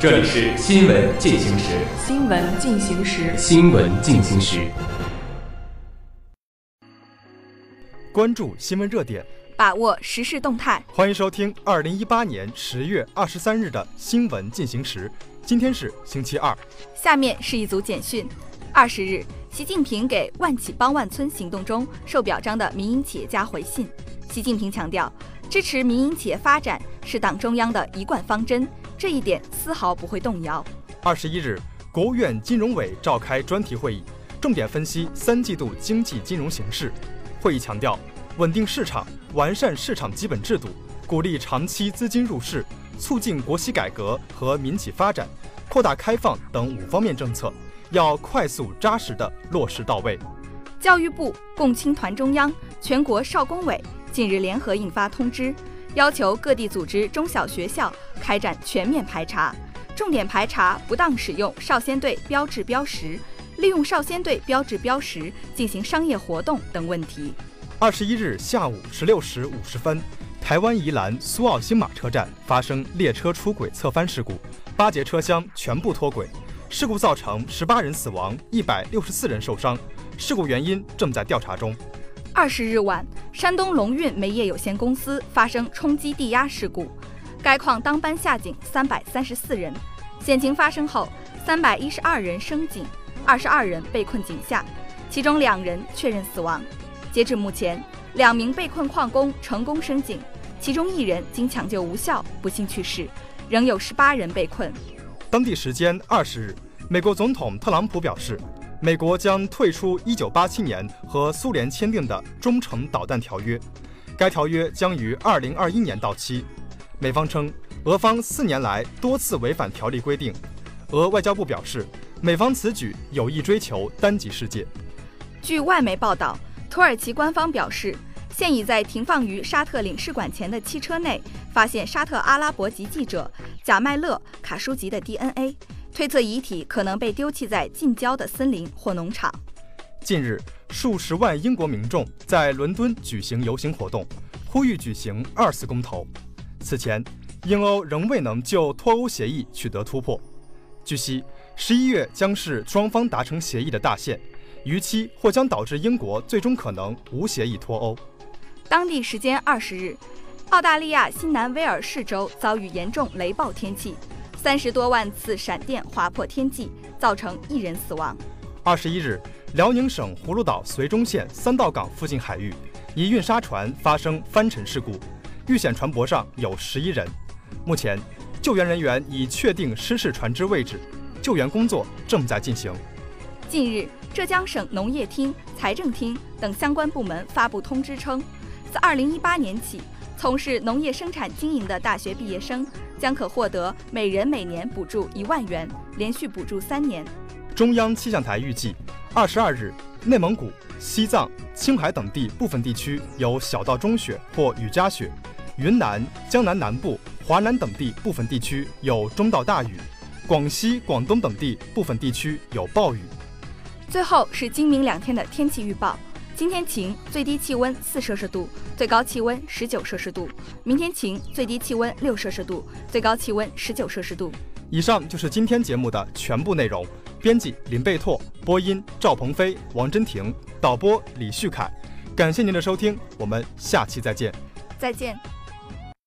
这里是新闻进行时。新闻进行时。新闻进行时。关注新闻热点，把握时事动态。欢迎收听二零一八年十月二十三日的新闻进行时。今天是星期二。下面是一组简讯。二十日，习近平给“万企帮万村”行动中受表彰的民营企业家回信。习近平强调，支持民营企业发展是党中央的一贯方针。这一点丝毫不会动摇。二十一日，国务院金融委召开专题会议，重点分析三季度经济金融形势。会议强调，稳定市场、完善市场基本制度、鼓励长期资金入市、促进国企改革和民企发展、扩大开放等五方面政策，要快速扎实地落实到位。教育部、共青团中央、全国少工委近日联合印发通知。要求各地组织中小学校开展全面排查，重点排查不当使用少先队标志标识、利用少先队标志标识进行商业活动等问题。二十一日下午十六时五十分，台湾宜兰苏澳新马车站发生列车出轨侧翻事故，八节车厢全部脱轨，事故造成十八人死亡，一百六十四人受伤，事故原因正在调查中。二十日晚，山东龙运煤业有限公司发生冲击地压事故，该矿当班下井三百三十四人。险情发生后，三百一十二人升井，二十二人被困井下，其中两人确认死亡。截至目前，两名被困矿工成功升井，其中一人经抢救无效不幸去世，仍有十八人被困。当地时间二十日，美国总统特朗普表示。美国将退出1987年和苏联签订的中程导弹条约，该条约将于2021年到期。美方称，俄方四年来多次违反条例规定。俄外交部表示，美方此举有意追求单极世界。据外媒报道，土耳其官方表示，现已在停放于沙特领事馆前的汽车内发现沙特阿拉伯籍记者贾麦勒·卡舒吉的 DNA。推测遗体可能被丢弃在近郊的森林或农场。近日，数十万英国民众在伦敦举行游行活动，呼吁举行二次公投。此前，英欧仍未能就脱欧协议取得突破。据悉，十一月将是双方达成协议的大限，逾期或将导致英国最终可能无协议脱欧。当地时间二十日，澳大利亚新南威尔士州遭遇严重雷暴天气。三十多万次闪电划破天际，造成一人死亡。二十一日，辽宁省葫芦岛绥中县三道港附近海域，一运沙船发生翻沉事故，遇险船舶上有十一人。目前，救援人员已确定失事船只位置，救援工作正在进行。近日，浙江省农业厅、财政厅等相关部门发布通知称，自二零一八年起。从事农业生产经营的大学毕业生将可获得每人每年补助一万元，连续补助三年。中央气象台预计，二十二日，内蒙古、西藏、青海等地部分地区有小到中雪或雨夹雪；云南、江南南部、华南等地部分地区有中到大雨；广西、广东等地部分地区有暴雨。最后是今明两天的天气预报。今天晴，最低气温四摄氏度，最高气温十九摄氏度。明天晴，最低气温六摄氏度，最高气温十九摄氏度。以上就是今天节目的全部内容。编辑林贝拓，播音赵鹏飞、王真婷，导播李旭凯。感谢您的收听，我们下期再见。再见。